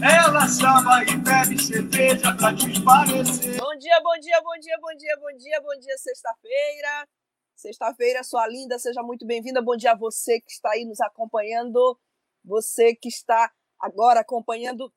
Ela e bebe cerveja pra. Bom dia, bom dia, bom dia, bom dia, bom dia, bom dia, sexta-feira. Sexta-feira, sua linda, seja muito bem-vinda. Bom dia a você que está aí nos acompanhando, você que está agora acompanhando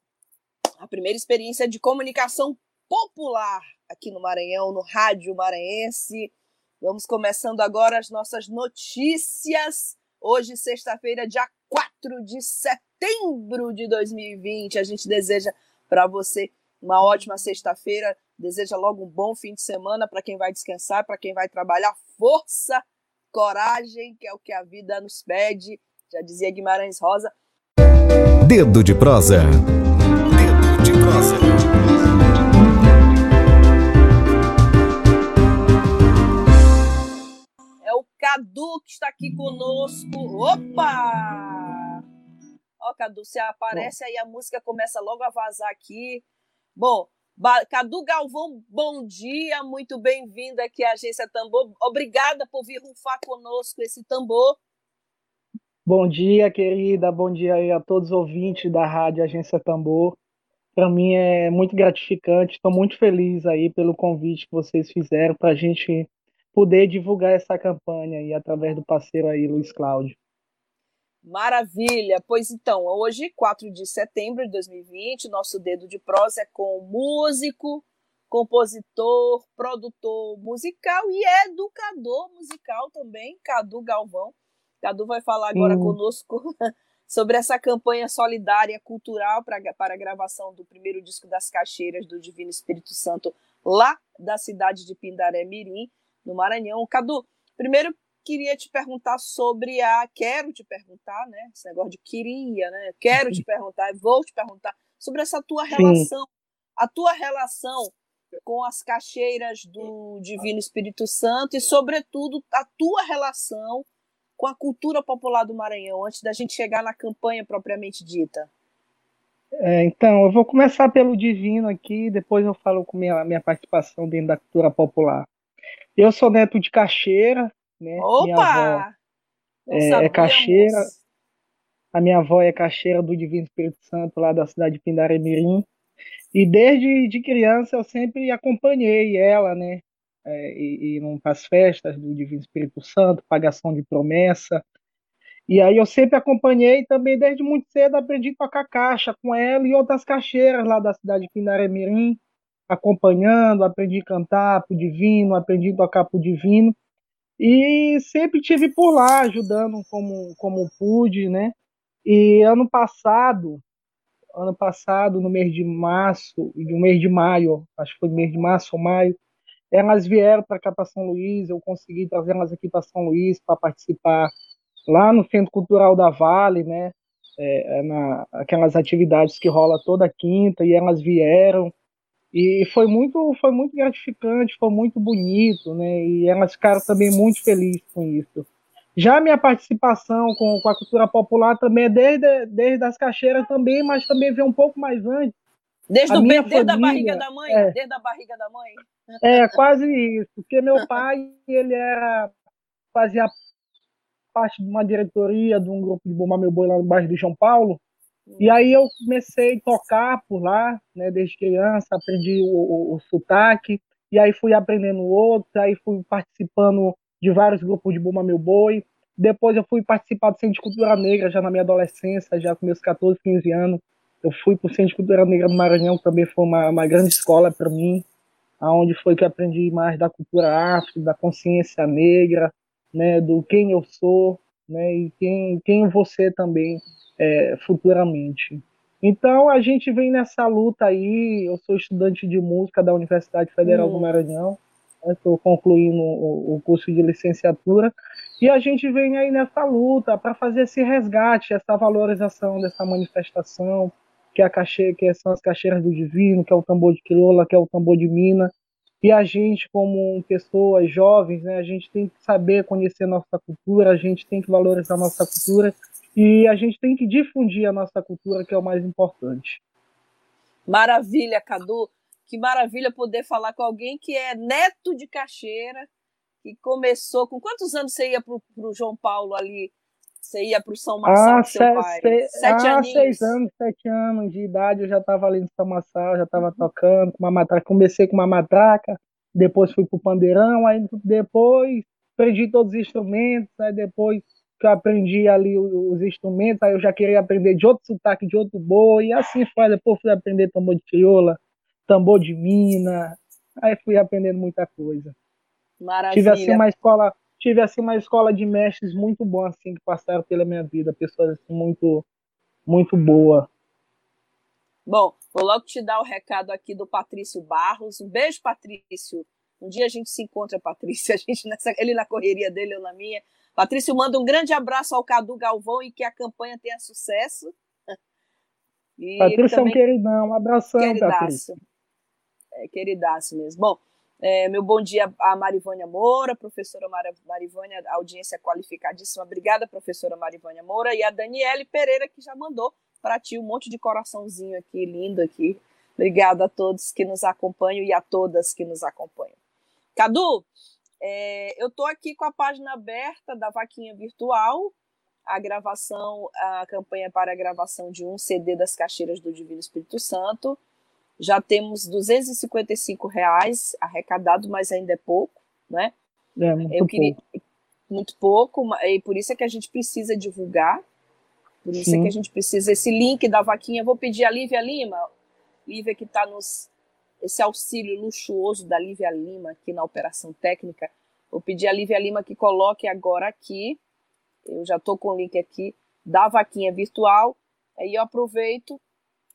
a primeira experiência de comunicação popular aqui no Maranhão, no Rádio Maranhense. Vamos começando agora as nossas notícias. Hoje, sexta-feira, dia 4 de setembro de 2020. A gente deseja para você uma ótima sexta-feira. Deseja logo um bom fim de semana para quem vai descansar, para quem vai trabalhar. Força, coragem, que é o que a vida nos pede. Já dizia Guimarães Rosa. Dedo de prosa. Dedo de prosa. Cadu que está aqui conosco. Opa! Ó, Cadu, você aparece aí, a música começa logo a vazar aqui. Bom, Cadu Galvão, bom dia, muito bem-vindo aqui à Agência Tambor. Obrigada por vir rufar conosco esse tambor. Bom dia, querida, bom dia aí a todos os ouvintes da Rádio Agência Tambor. Para mim é muito gratificante, estou muito feliz aí pelo convite que vocês fizeram para a gente poder divulgar essa campanha aí através do parceiro aí, Luiz Cláudio. Maravilha! Pois então, hoje, 4 de setembro de 2020, nosso dedo de prosa é com músico, compositor, produtor musical e educador musical também, Cadu Galvão. Cadu vai falar agora hum. conosco sobre essa campanha solidária cultural pra, para a gravação do primeiro disco das Caixeiras do Divino Espírito Santo, lá da cidade de Pindaré Mirim no Maranhão. Cadu, primeiro queria te perguntar sobre a. Quero te perguntar, né? Esse negócio de queria, né? Quero te perguntar, vou te perguntar sobre essa tua relação, Sim. a tua relação com as caixeiras do Divino Espírito Santo e, sobretudo, a tua relação com a cultura popular do Maranhão, antes da gente chegar na campanha propriamente dita. É, então, eu vou começar pelo Divino aqui, depois eu falo com minha, minha participação dentro da cultura popular. Eu sou neto de caixeira, né? Opa! Minha avó é, é caixeira. A minha avó é caixeira do Divino Espírito Santo, lá da cidade de Pindaremirim. E desde de criança eu sempre acompanhei ela, né? É, e, e as festas do Divino Espírito Santo, pagação de promessa. E aí eu sempre acompanhei também desde muito cedo aprendi a tocar caixa com ela e outras caixeiras lá da cidade de Pindaremirim acompanhando, aprendi a cantar pro divino, aprendi a tocar pro divino e sempre tive por lá ajudando como como pude, né? E ano passado, ano passado no mês de março, no mês de maio, acho que foi mês de março ou maio, elas vieram para cá para São Luís, eu consegui trazer elas aqui para São Luís para participar lá no Centro Cultural da Vale, né? É, é, na, aquelas atividades que rola toda quinta e elas vieram e foi muito, foi muito gratificante, foi muito bonito, né? E elas ficaram também muito felizes com isso. Já a minha participação com, com a cultura popular também é desde, desde as caixeiras também, mas também vem um pouco mais antes. Desde, a minha desde família, a barriga da mãe? É, desde a barriga da mãe? É, quase isso. Porque meu pai, ele era, fazia parte de uma diretoria de um grupo de Bombar Meu Boi lá no bairro de São Paulo, e aí eu comecei a tocar por lá, né, desde criança, aprendi o, o, o sotaque, e aí fui aprendendo outros, aí fui participando de vários grupos de Buma Meu Boi. Depois eu fui participar do Centro de Cultura Negra, já na minha adolescência, já com meus 14, 15 anos. Eu fui para o Centro de Cultura Negra do Maranhão, que também foi uma, uma grande escola para mim, aonde foi que aprendi mais da cultura afro, da consciência negra, né, do quem eu sou, né, e quem, quem você também é, futuramente. Então a gente vem nessa luta aí. Eu sou estudante de música da Universidade Federal do. Maranhão, estou concluindo o, o, curso de licenciatura E a gente vem aí nessa luta para fazer esse resgate, essa valorização dessa manifestação, que, é a cache... que são as caixeiras do divino, que é o tambor de crioula, que é o tambor de mina. E a gente, como pessoas jovens, né, a gente tem que saber conhecer nossa cultura, a gente tem que valorizar nossa cultura e a gente tem que difundir a nossa cultura, que é o mais importante. Maravilha, Cadu. Que maravilha poder falar com alguém que é neto de caixeira, que começou. Com quantos anos você ia para o João Paulo ali? Você ia para o São Marçal ah, seu pai? Se, sete ah, seis anos, sete anos de idade, eu já estava ali no São Marçal, já estava tocando com uma matraca. Comecei com uma matraca, depois fui para o pandeirão, aí depois aprendi todos os instrumentos, aí depois que eu aprendi ali os instrumentos, aí eu já queria aprender de outro sotaque, de outro boi, e assim foi. Depois fui aprender tambor de crioula, tambor de mina, aí fui aprendendo muita coisa. Maravilha. Tive assim uma escola, tive assim uma escola de mestres muito boa assim que passaram pela minha vida, pessoas assim, muito muito boa. Bom, vou logo te dar o recado aqui do Patrício Barros. Um beijo, Patrício. Um dia a gente se encontra, Patrício. A gente nessa, ele na correria dele, eu na minha. Patrício manda um grande abraço ao Cadu Galvão e que a campanha tenha sucesso. E Patrício também... é um queridão, um abração, queridaço. Patrício. É, queridaço mesmo. Bom, é, meu bom dia a Marivânia Moura, professora Mar Marivânia, audiência qualificadíssima. Obrigada, professora Marivânia Moura. E a Daniele Pereira, que já mandou para ti um monte de coraçãozinho aqui, lindo aqui. Obrigada a todos que nos acompanham e a todas que nos acompanham. Cadu, é, eu estou aqui com a página aberta da Vaquinha Virtual, a gravação, a campanha para a gravação de um CD das Caixeiras do Divino Espírito Santo. Já temos 255 reais arrecadado, mas ainda é pouco, né? É, muito Eu queria pouco. muito pouco, e por isso é que a gente precisa divulgar. Por isso Sim. é que a gente precisa esse link da vaquinha. Vou pedir a Lívia Lima, Lívia que está nos esse auxílio luxuoso da Lívia Lima aqui na operação técnica. Vou pedir a Lívia Lima que coloque agora aqui. Eu já estou com o link aqui da vaquinha virtual. Aí eu aproveito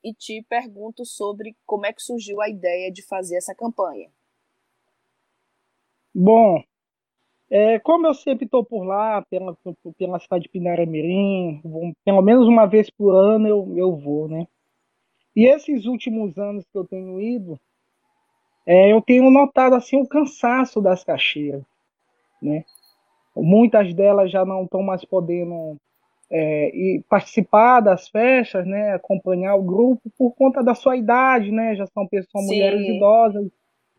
e te pergunto sobre como é que surgiu a ideia de fazer essa campanha. Bom, é, como eu sempre estou por lá, pela, pela cidade de Pinaramirim, pelo menos uma vez por ano eu, eu vou, né? E esses últimos anos que eu tenho ido, é, eu tenho notado assim o cansaço das caixeiras, né? Muitas delas já não estão mais podendo é, e participar das festas, né, acompanhar o grupo por conta da sua idade, né, já são pessoas, Sim. mulheres idosas,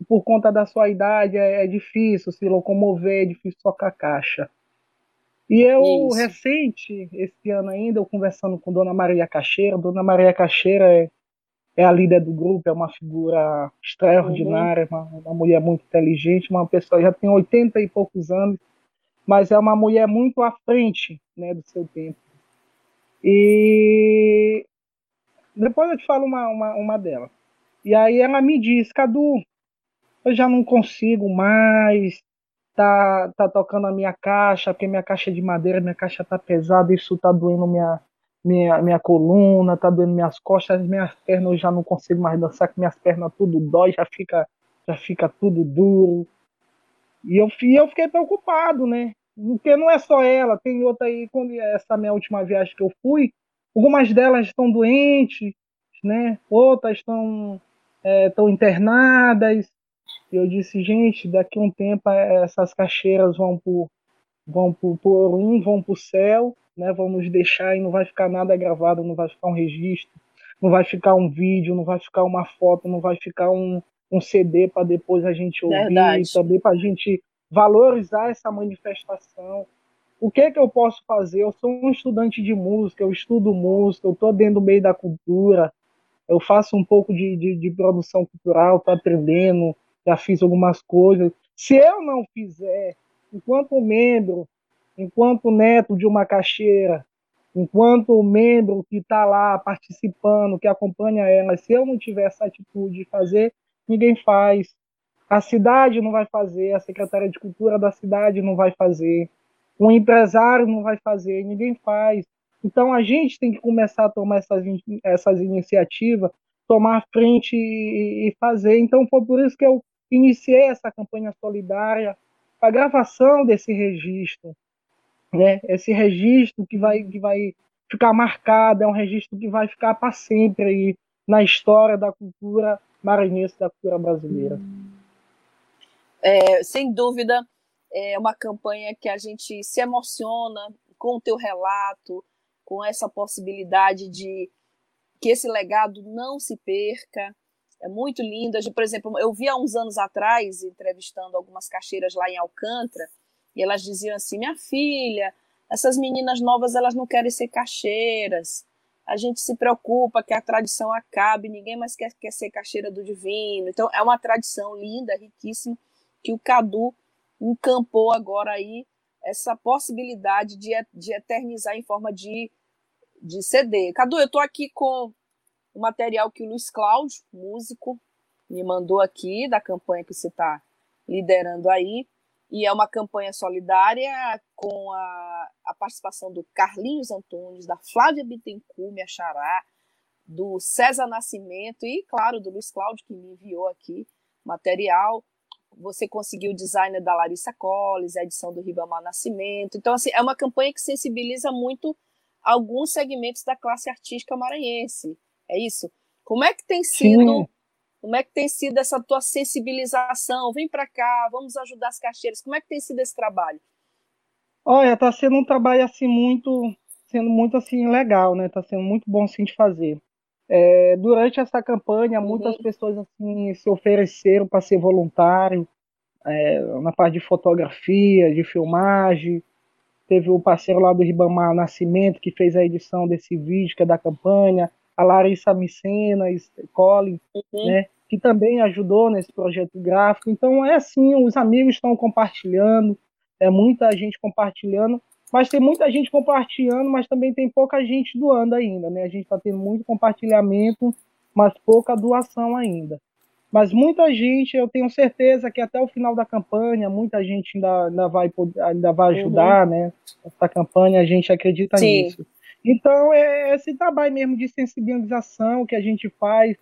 por conta da sua idade é, é, difícil se locomover, é difícil tocar caixa. E eu, Isso. recente, esse ano ainda, eu conversando com Dona Maria Cacheira, Dona Maria Cacheira é, é a líder do grupo, é uma figura extraordinária, uhum. uma, uma mulher muito inteligente, uma pessoa já tem 80 e poucos anos, mas é uma mulher muito à frente né, do seu tempo. E depois eu te falo uma, uma, uma delas. E aí ela me diz, Cadu, eu já não consigo mais tá, tá tocando a minha caixa, porque minha caixa é de madeira, minha caixa tá pesada, isso tá doendo minha, minha, minha coluna, tá doendo minhas costas, minhas pernas eu já não consigo mais dançar, que minhas pernas tudo dói, já fica, já fica tudo duro. E eu, e eu fiquei preocupado, né? Porque não é só ela, tem outra aí, quando essa minha última viagem que eu fui, algumas delas estão doentes, né? Outras estão é, estão internadas. E eu disse, gente, daqui a um tempo é, essas caixeiras vão por vão por, por um, vão para o céu, né? Vão nos deixar e não vai ficar nada gravado, não vai ficar um registro, não vai ficar um vídeo, não vai ficar uma foto, não vai ficar um, um CD para depois a gente ouvir, Verdade. também para a gente valorizar essa manifestação. O que é que eu posso fazer? Eu sou um estudante de música, eu estudo música, eu estou dentro do meio da cultura, eu faço um pouco de, de, de produção cultural, estou aprendendo, já fiz algumas coisas. Se eu não fizer, enquanto membro, enquanto neto de uma caixeira, enquanto membro que está lá participando, que acompanha ela, se eu não tiver essa atitude de fazer, ninguém faz. A cidade não vai fazer, a Secretaria de Cultura da cidade não vai fazer, o empresário não vai fazer, ninguém faz. Então a gente tem que começar a tomar essas, essas iniciativas, tomar frente e, e fazer. Então foi por isso que eu iniciei essa campanha solidária, a gravação desse registro, né? Esse registro que vai, que vai ficar marcado, é um registro que vai ficar para sempre aí na história da cultura maranhense, da cultura brasileira. É, sem dúvida, é uma campanha que a gente se emociona com o teu relato, com essa possibilidade de que esse legado não se perca. É muito lindo. Por exemplo, eu vi há uns anos atrás, entrevistando algumas caixeiras lá em Alcântara, e elas diziam assim: minha filha, essas meninas novas elas não querem ser caixeiras. A gente se preocupa que a tradição acabe, ninguém mais quer, quer ser caixeira do divino. Então, é uma tradição linda, riquíssima, que o Cadu encampou agora aí essa possibilidade de, de eternizar em forma de, de CD. Cadu, eu estou aqui com o material que o Luiz Cláudio, músico, me mandou aqui da campanha que você está liderando aí. E é uma campanha solidária com a, a participação do Carlinhos Antunes, da Flávia Bittencourt, minha xará, do César Nascimento e, claro, do Luiz Cláudio, que me enviou aqui material. Você conseguiu o design da Larissa Colles, a edição do Ribamar Nascimento. Então, assim, é uma campanha que sensibiliza muito alguns segmentos da classe artística maranhense. É isso? Como é que tem sido Sim. Como é que tem sido essa tua sensibilização? Vem para cá, vamos ajudar as caixeiras. Como é que tem sido esse trabalho? Olha, está sendo um trabalho assim muito, sendo muito assim legal, né? Está sendo muito bom assim de fazer. É, durante essa campanha, uhum. muitas pessoas assim se ofereceram para ser voluntário é, na parte de fotografia, de filmagem. Teve o parceiro lá do Ribamar Nascimento que fez a edição desse vídeo que é da campanha a Larissa Micenas, Colin, uhum. né, que também ajudou nesse projeto gráfico. Então é assim, os amigos estão compartilhando, é muita gente compartilhando, mas tem muita gente compartilhando, mas também tem pouca gente doando ainda, né? A gente está tendo muito compartilhamento, mas pouca doação ainda. Mas muita gente, eu tenho certeza que até o final da campanha, muita gente ainda, ainda, vai, ainda vai ajudar, uhum. né? Essa campanha, a gente acredita Sim. nisso. Então, é esse trabalho mesmo de sensibilização que a gente faz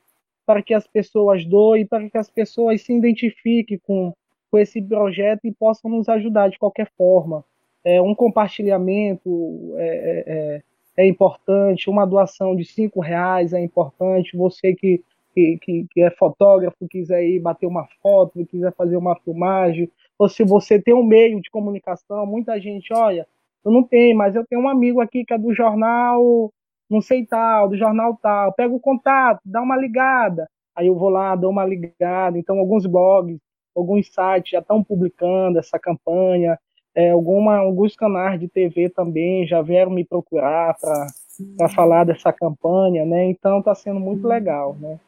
para que as pessoas doem, para que as pessoas se identifiquem com, com esse projeto e possam nos ajudar de qualquer forma. É, um compartilhamento é, é, é, é importante, uma doação de cinco reais é importante. Você que, que, que, é fotógrafo, quiser ir bater uma foto, quiser fazer uma filmagem, ou se você tem um meio de comunicação, muita gente, olha, eu não tenho, mas eu tenho um amigo aqui que é do jornal, não sei tal, do jornal tal. Pega o contato, dá uma ligada. Aí eu vou lá, dou uma ligada. Então, alguns blogs, alguns sites já estão publicando essa campanha. É, alguma, alguns canais de TV também já vieram me procurar para falar dessa campanha, né? Então está sendo muito legal, né?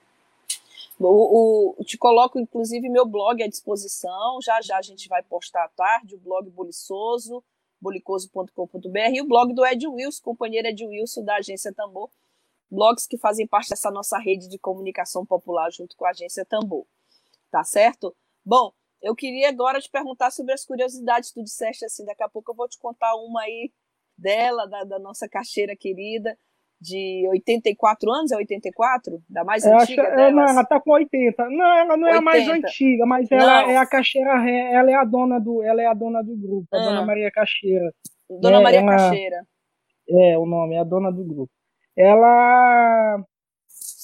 O, o, te coloco, inclusive, meu blog à disposição. Já já a gente vai postar à tarde, o blog Buliçoso bolicoso.com.br e o blog do Ed Wilson, companheiro Ed Wilson da Agência Tambor, blogs que fazem parte dessa nossa rede de comunicação popular junto com a Agência Tambor. Tá certo? Bom, eu queria agora te perguntar sobre as curiosidades. Tu disseste assim, daqui a pouco eu vou te contar uma aí dela, da, da nossa caixeira querida de 84 anos, é 84? Da mais eu antiga acho, é, Não, ela tá com 80. Não, ela não 80. é a mais antiga, mas ela não. é a caixeira, ela é a dona do, ela é a dona do grupo, a ah. Dona Maria Caixeira. Dona é, Maria ela, Caixeira. É, o nome, é a dona do grupo. Ela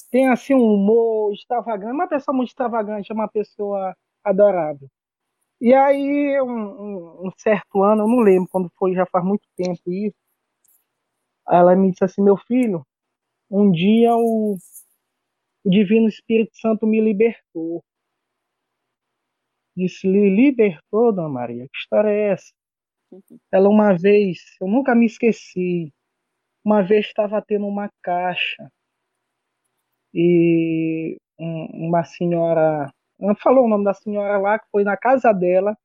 tem assim um humor extravagante, uma pessoa muito extravagante, é uma pessoa adorável. E aí, um, um, um certo ano, eu não lembro quando foi, já faz muito tempo isso, ela me disse assim: Meu filho, um dia o, o Divino Espírito Santo me libertou. Disse: Lhe libertou, Dona Maria? Que história é essa? Uhum. Ela, uma vez, eu nunca me esqueci, uma vez estava tendo uma caixa e um, uma senhora, não falou o nome da senhora lá, que foi na casa dela,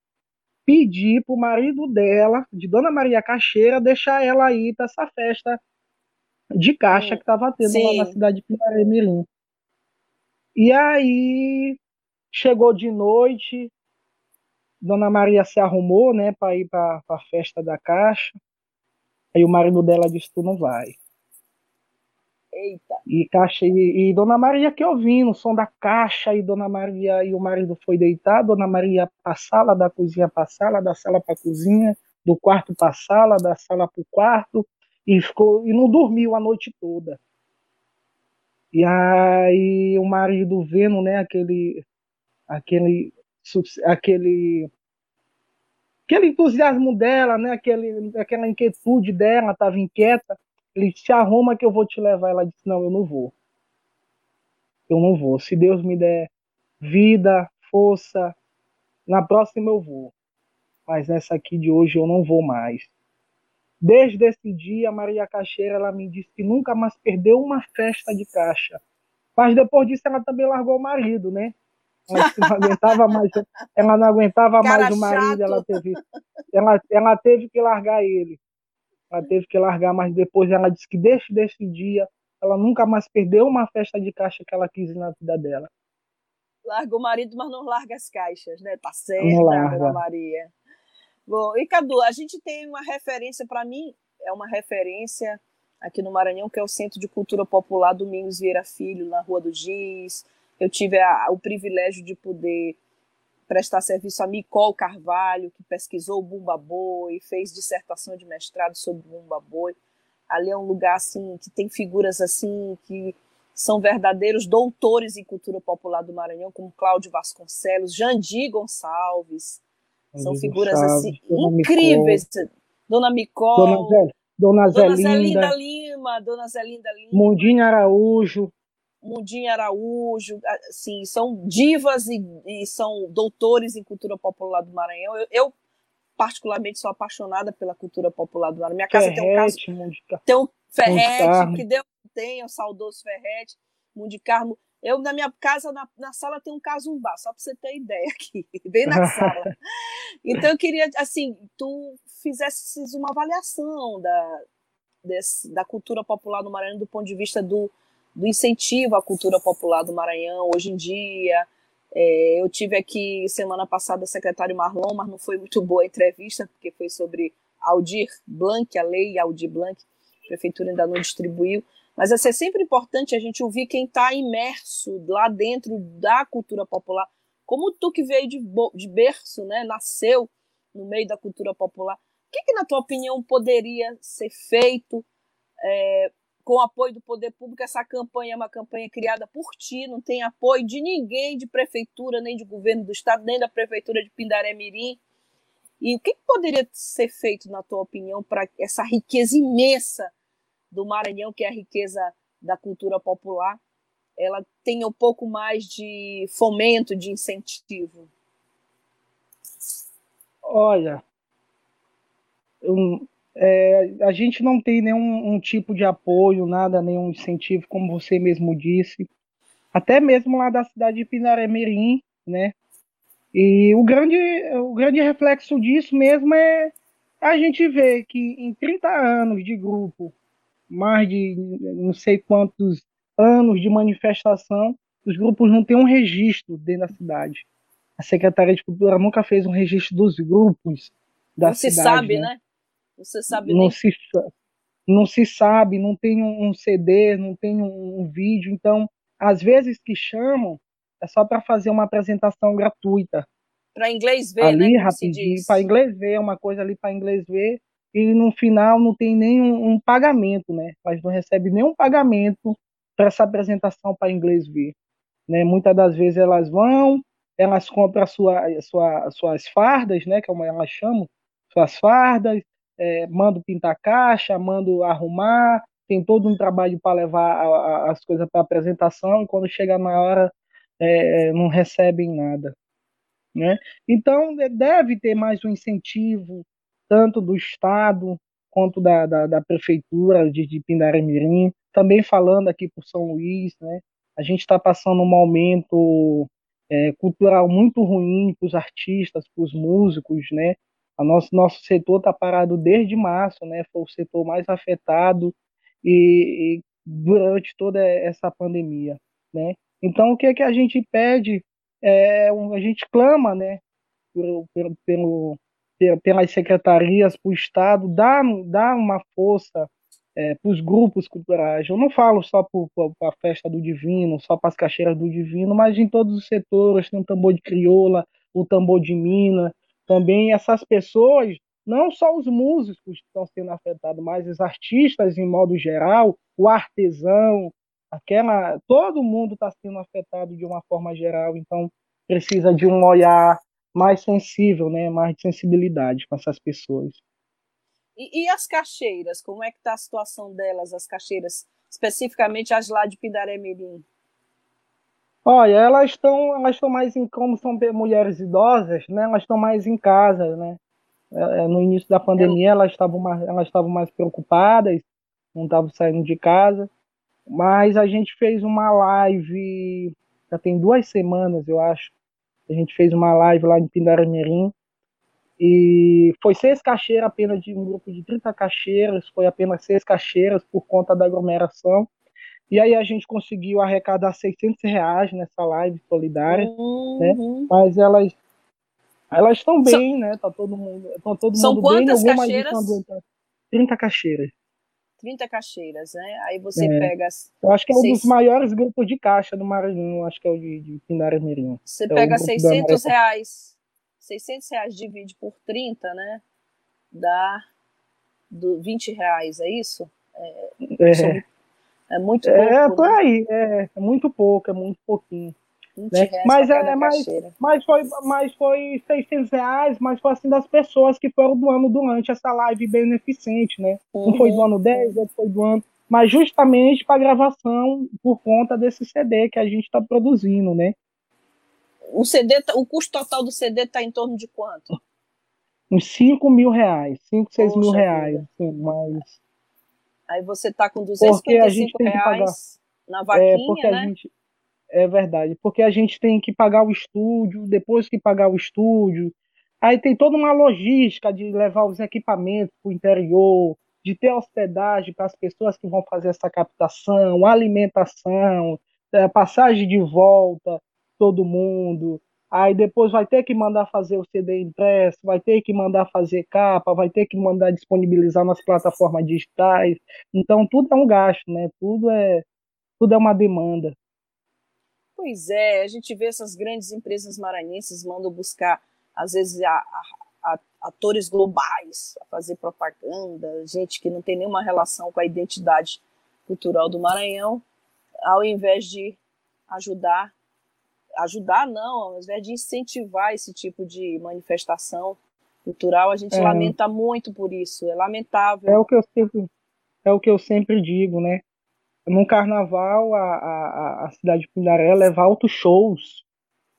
pedir para o marido dela, de Dona Maria Caixeira, deixar ela ir para essa festa de caixa que estava tendo Sim. lá na cidade de Pinaré Mirim. E aí chegou de noite, Dona Maria se arrumou, né, para ir para a festa da caixa. Aí o marido dela disse: "Tu não vai". Eita. E caixa e, e, Dona Maria que ouvindo o som da caixa e Dona Maria e o marido foi deitar, Dona Maria para sala, da cozinha para sala, da sala para cozinha, do quarto para sala, da sala para o quarto, e, ficou, e não dormiu a noite toda. E aí o marido vendo, né, aquele, aquele, aquele, aquele entusiasmo dela, né, aquele, aquela inquietude dela, estava inquieta, ele se arruma que eu vou te levar. Ela disse, não, eu não vou. Eu não vou. Se Deus me der vida, força, na próxima eu vou. Mas nessa aqui de hoje eu não vou mais. Desde esse dia, Maria Caixeira ela me disse que nunca mais perdeu uma festa de caixa. Mas depois disso ela também largou o marido, né? Ela não aguentava mais, ela não aguentava mais o marido, ela teve, ela, ela teve que largar ele. Ela teve que largar, mas depois ela disse que desde desse dia ela nunca mais perdeu uma festa de caixa que ela quis na vida dela. Larga o marido, mas não larga as caixas, né? Tá certo, Dona Maria. Bom, e Cadu, a gente tem uma referência, para mim, é uma referência aqui no Maranhão, que é o Centro de Cultura Popular Domingos Vieira Filho, na Rua do Giz. Eu tive a, o privilégio de poder prestar serviço a Micol Carvalho, que pesquisou o Bumba Boi, fez dissertação de mestrado sobre o Bumba Boi. Ali é um lugar assim que tem figuras assim que são verdadeiros doutores em cultura popular do Maranhão, como Cláudio Vasconcelos, Jandir Gonçalves, são figuras assim Dona incríveis. Micol. Dona Micol. Dona, Zé, Dona, Dona Zelinda Lima. Dona Zelinda Lima. Mundinho Araújo. Mundinho Araújo, assim, são divas e, e, são doutores em cultura popular do Maranhão. Eu, eu, particularmente, sou apaixonada pela cultura popular do Maranhão. Minha casa Ferrete, tem um caso. Tem um Ferrete, que deu tem, o saudoso Ferrete, Mundi Carmo. Eu, na minha casa, na, na sala, tem um casumbá, só para você ter ideia aqui, bem na sala. Então, eu queria, assim, tu fizesses uma avaliação da, desse, da cultura popular no Maranhão do ponto de vista do, do incentivo à cultura popular do Maranhão hoje em dia. É, eu tive aqui semana passada o secretário Marlon, mas não foi muito boa a entrevista, porque foi sobre Aldir Blanc, a lei Aldir Blanc, a prefeitura ainda não distribuiu. Mas assim, é sempre importante a gente ouvir quem está imerso lá dentro da cultura popular, como tu que veio de, de berço, né, nasceu no meio da cultura popular. O que, que na tua opinião, poderia ser feito é, com apoio do poder público? Essa campanha é uma campanha criada por ti, não tem apoio de ninguém, de prefeitura, nem de governo do estado, nem da prefeitura de Pindaré Mirim. E o que, que poderia ser feito, na tua opinião, para essa riqueza imensa do Maranhão, que é a riqueza da cultura popular, ela tenha um pouco mais de fomento, de incentivo? Olha, um, é, a gente não tem nenhum um tipo de apoio, nada, nenhum incentivo, como você mesmo disse. Até mesmo lá da cidade de Pinaré-Mirim, né? E o grande, o grande reflexo disso mesmo é a gente ver que em 30 anos de grupo, mais de não sei quantos anos de manifestação, os grupos não têm um registro dentro da cidade. A Secretaria de Cultura nunca fez um registro dos grupos da não cidade. Não se sabe, né? né? Não se sabe não nem. Se, não se sabe, não tem um CD, não tem um, um vídeo. Então, às vezes que chamam, é só para fazer uma apresentação gratuita. Para inglês ver, ali, né? rapidinho. Para inglês ver, uma coisa ali para inglês ver e no final não tem nenhum um pagamento, né? Mas não recebe nenhum pagamento para essa apresentação para inglês ver. Né? Muitas das vezes elas vão, elas compram sua, sua, suas fardas, né? Como elas chamam, suas fardas, é, mando pintar caixa, mando arrumar, tem todo um trabalho para levar a, a, as coisas para apresentação e quando chega na hora é, não recebem nada. Né? Então deve ter mais um incentivo tanto do Estado quanto da, da, da Prefeitura de, de Pindaré-Mirim, também falando aqui por São Luís, né? A gente está passando um momento é, cultural muito ruim para os artistas, para os músicos, né? A nosso, nosso setor está parado desde março, né? Foi o setor mais afetado e, e durante toda essa pandemia, né? Então, o que é que a gente pede? É, a gente clama, né? Pelo, pelo, pelas secretarias, para o Estado, dar, dar uma força é, para os grupos culturais. Eu não falo só para a festa do Divino, só para as caixeiras do Divino, mas em todos os setores, tem o tambor de crioula, o tambor de mina, também essas pessoas não só os músicos estão sendo afetados, mas os artistas em modo geral, o artesão, aquela, todo mundo está sendo afetado de uma forma geral, então precisa de um olhar mais sensível, né, mais de sensibilidade com essas pessoas. E, e as caixeiras, como é que está a situação delas, as caixeiras, especificamente as lá de Pindaré Mirim? Olha, elas estão, elas estão mais em, como são mulheres idosas, né? Elas estão mais em casa, né? É, é, no início da pandemia elas estavam mais, elas estavam mais preocupadas, não estavam saindo de casa. Mas a gente fez uma live, já tem duas semanas, eu acho. A gente fez uma live lá em Pindaramirim. E foi seis caixeiras apenas de um grupo de 30 caixeiras, foi apenas seis caixeiras por conta da aglomeração. E aí a gente conseguiu arrecadar 600 reais nessa live solidária, uhum. né? Mas elas elas estão bem, São... né? Tá todo mundo, tá todo São mundo quantas bem. caixeiras? 30 caixeiras. 30 caixeiras, né? Aí você é. pega. Eu acho que é um seis... dos maiores grupos de caixa do Maranhão, acho que é o de, de Pindara Mirim. Você é pega 600 reais, 600 reais divide por 30, né? Dá do 20 reais, é isso? É, é. É muito é, pouco. É, por né? aí, é, é muito pouco, é muito pouquinho. Né? Mas, é, mas, mas, foi, mas foi 600 reais, mas foi assim das pessoas que foram doando durante essa live beneficente, né? Uhum. Um foi do ano 10, outro foi do ano. Mas justamente para gravação por conta desse CD que a gente está produzindo, né? O CD, tá, o custo total do CD está em torno de quanto? Uns 5 mil reais, 5, 6 mil reais, assim, mas... Aí você está com 255 reais na vaquinha, é, porque né? A gente, é verdade, porque a gente tem que pagar o estúdio, depois que pagar o estúdio, aí tem toda uma logística de levar os equipamentos para o interior, de ter hospedagem para as pessoas que vão fazer essa captação, alimentação, é, passagem de volta, todo mundo. Aí depois vai ter que mandar fazer o CD impresso, vai ter que mandar fazer capa, vai ter que mandar disponibilizar nas plataformas digitais. Então tudo é um gasto, né? Tudo é tudo é uma demanda. Pois é, a gente vê essas grandes empresas maranhenses mandam buscar, às vezes, a, a, a, atores globais a fazer propaganda, gente que não tem nenhuma relação com a identidade cultural do Maranhão, ao invés de ajudar, ajudar não, ao invés de incentivar esse tipo de manifestação cultural, a gente é. lamenta muito por isso, é lamentável. É o que eu sempre, é o que eu sempre digo, né? no carnaval, a, a, a cidade de Pindaré leva altos shows.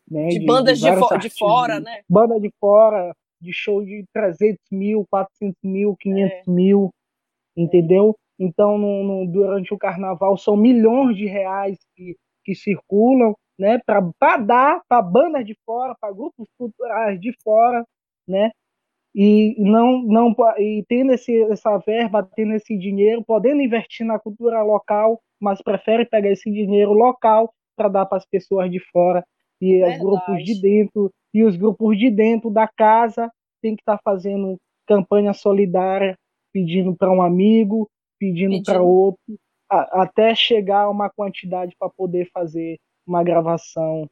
Né, de, de bandas de, de, fo de, fora, né? Banda de fora, de show de 300 mil, 400 mil, 500 é. mil, entendeu? Então, no, no, durante o carnaval, são milhões de reais que, que circulam né, para dar para bandas de fora, para grupos culturais de fora, né, e não não e tendo esse, essa verba, tendo esse dinheiro, podendo investir na cultura local, mas prefere pegar esse dinheiro local para dar para as pessoas de fora e Verdade. os grupos de dentro e os grupos de dentro da casa tem que estar tá fazendo campanha solidária, pedindo para um amigo, pedindo, pedindo. para outro, a, até chegar a uma quantidade para poder fazer uma gravação,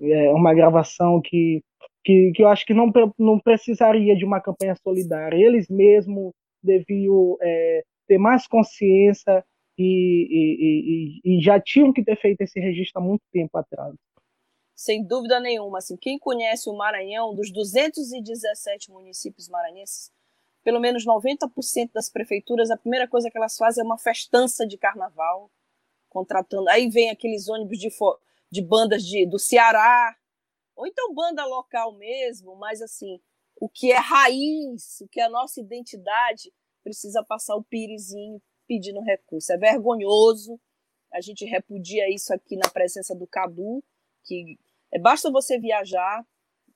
é, uma gravação que que, que eu acho que não, não precisaria de uma campanha solidária. Eles mesmos deviam é, ter mais consciência e, e, e, e, já tinham que ter feito esse registro há muito tempo atrás. Sem dúvida nenhuma. Assim, quem conhece o Maranhão, dos 217 municípios maranhenses, pelo menos 90% das prefeituras, a primeira coisa que elas fazem é uma festança de carnaval, contratando. Aí vem aqueles ônibus de, de bandas de, do Ceará, ou então banda local mesmo, mas assim, o que é raiz, o que é a nossa identidade, precisa passar o pirizinho pedindo recurso. É vergonhoso, a gente repudia isso aqui na presença do Cadu, que é, basta você viajar,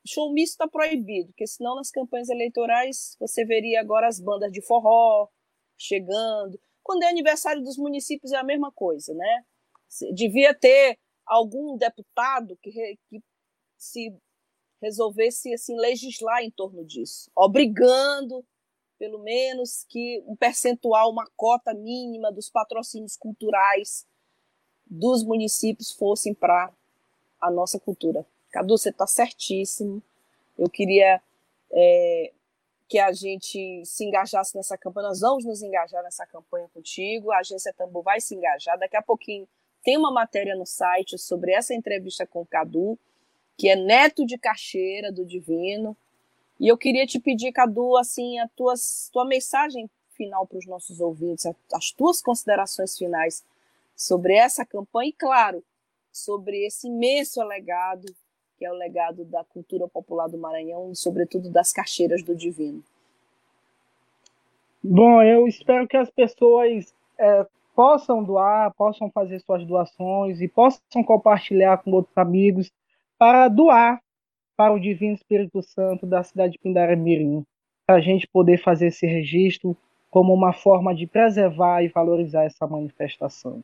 show misto está proibido, porque senão nas campanhas eleitorais você veria agora as bandas de forró chegando. Quando é aniversário dos municípios é a mesma coisa, né? Devia ter algum deputado que, que se resolvesse assim legislar em torno disso, obrigando pelo menos que um percentual, uma cota mínima dos patrocínios culturais dos municípios fossem para a nossa cultura. Cadu, você está certíssimo. Eu queria é, que a gente se engajasse nessa campanha. Nós vamos nos engajar nessa campanha contigo. A agência Tambu vai se engajar. Daqui a pouquinho tem uma matéria no site sobre essa entrevista com o Cadu, que é neto de Caixeira do Divino. E eu queria te pedir, Cadu, assim, a tua, tua mensagem final para os nossos ouvintes, as tuas considerações finais sobre essa campanha e, claro, sobre esse imenso legado que é o legado da cultura popular do Maranhão e, sobretudo, das caixeiras do Divino. Bom, eu espero que as pessoas é, possam doar, possam fazer suas doações e possam compartilhar com outros amigos para doar para o Divino Espírito Santo da cidade de Pindaramirim, para a gente poder fazer esse registro como uma forma de preservar e valorizar essa manifestação.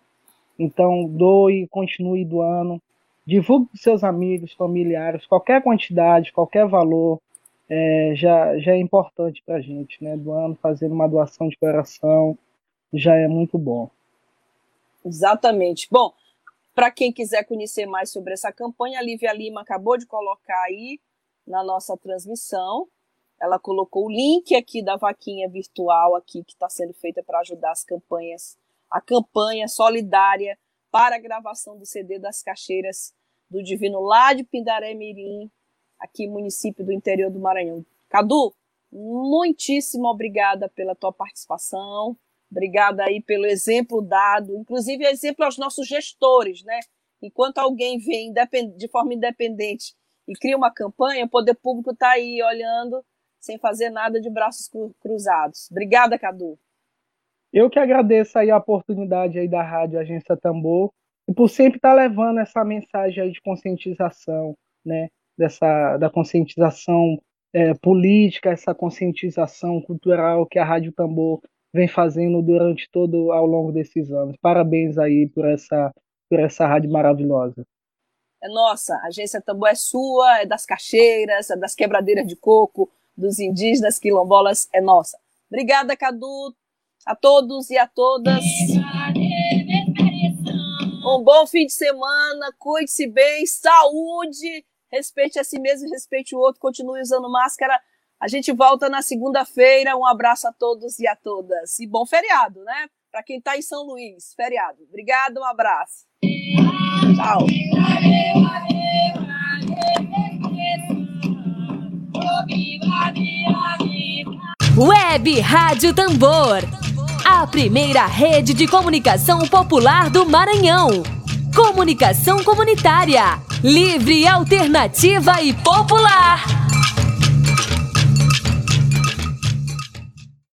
Então, doe, continue doando, divulgue para seus amigos, familiares, qualquer quantidade, qualquer valor, é, já, já é importante para a gente, né? Doando, fazendo uma doação de coração, já é muito bom. Exatamente. Bom, para quem quiser conhecer mais sobre essa campanha, a Lívia Lima acabou de colocar aí na nossa transmissão. Ela colocou o link aqui da vaquinha virtual aqui que está sendo feita para ajudar as campanhas, a campanha solidária para a gravação do CD das Caixeiras do Divino lá de Pindaré Mirim, aqui município do interior do Maranhão. Cadu, muitíssimo obrigada pela tua participação, obrigada aí pelo exemplo dado, inclusive exemplo aos nossos gestores, né? Enquanto alguém vem de forma independente e cria uma campanha, o poder público está aí olhando sem fazer nada de braços cruzados. Obrigada, Cadu. Eu que agradeço aí a oportunidade aí da Rádio Agência Tambor e por sempre estar tá levando essa mensagem aí de conscientização, né? Dessa, da conscientização é, política, essa conscientização cultural que a Rádio Tambor vem fazendo durante todo ao longo desses anos. Parabéns aí por essa por essa rádio maravilhosa. É nossa, a agência Tambor é sua, é das caixeiras, é das quebradeiras de coco, dos indígenas quilombolas, é nossa. Obrigada, Cadu a todos e a todas. Um bom fim de semana, cuide-se bem, saúde, respeite a si mesmo, respeite o outro, continue usando máscara. A gente volta na segunda-feira. Um abraço a todos e a todas. E bom feriado, né? Para quem está em São Luís, feriado. Obrigado, um abraço. Tchau. Web Rádio Tambor a primeira rede de comunicação popular do Maranhão. Comunicação comunitária, livre, alternativa e popular.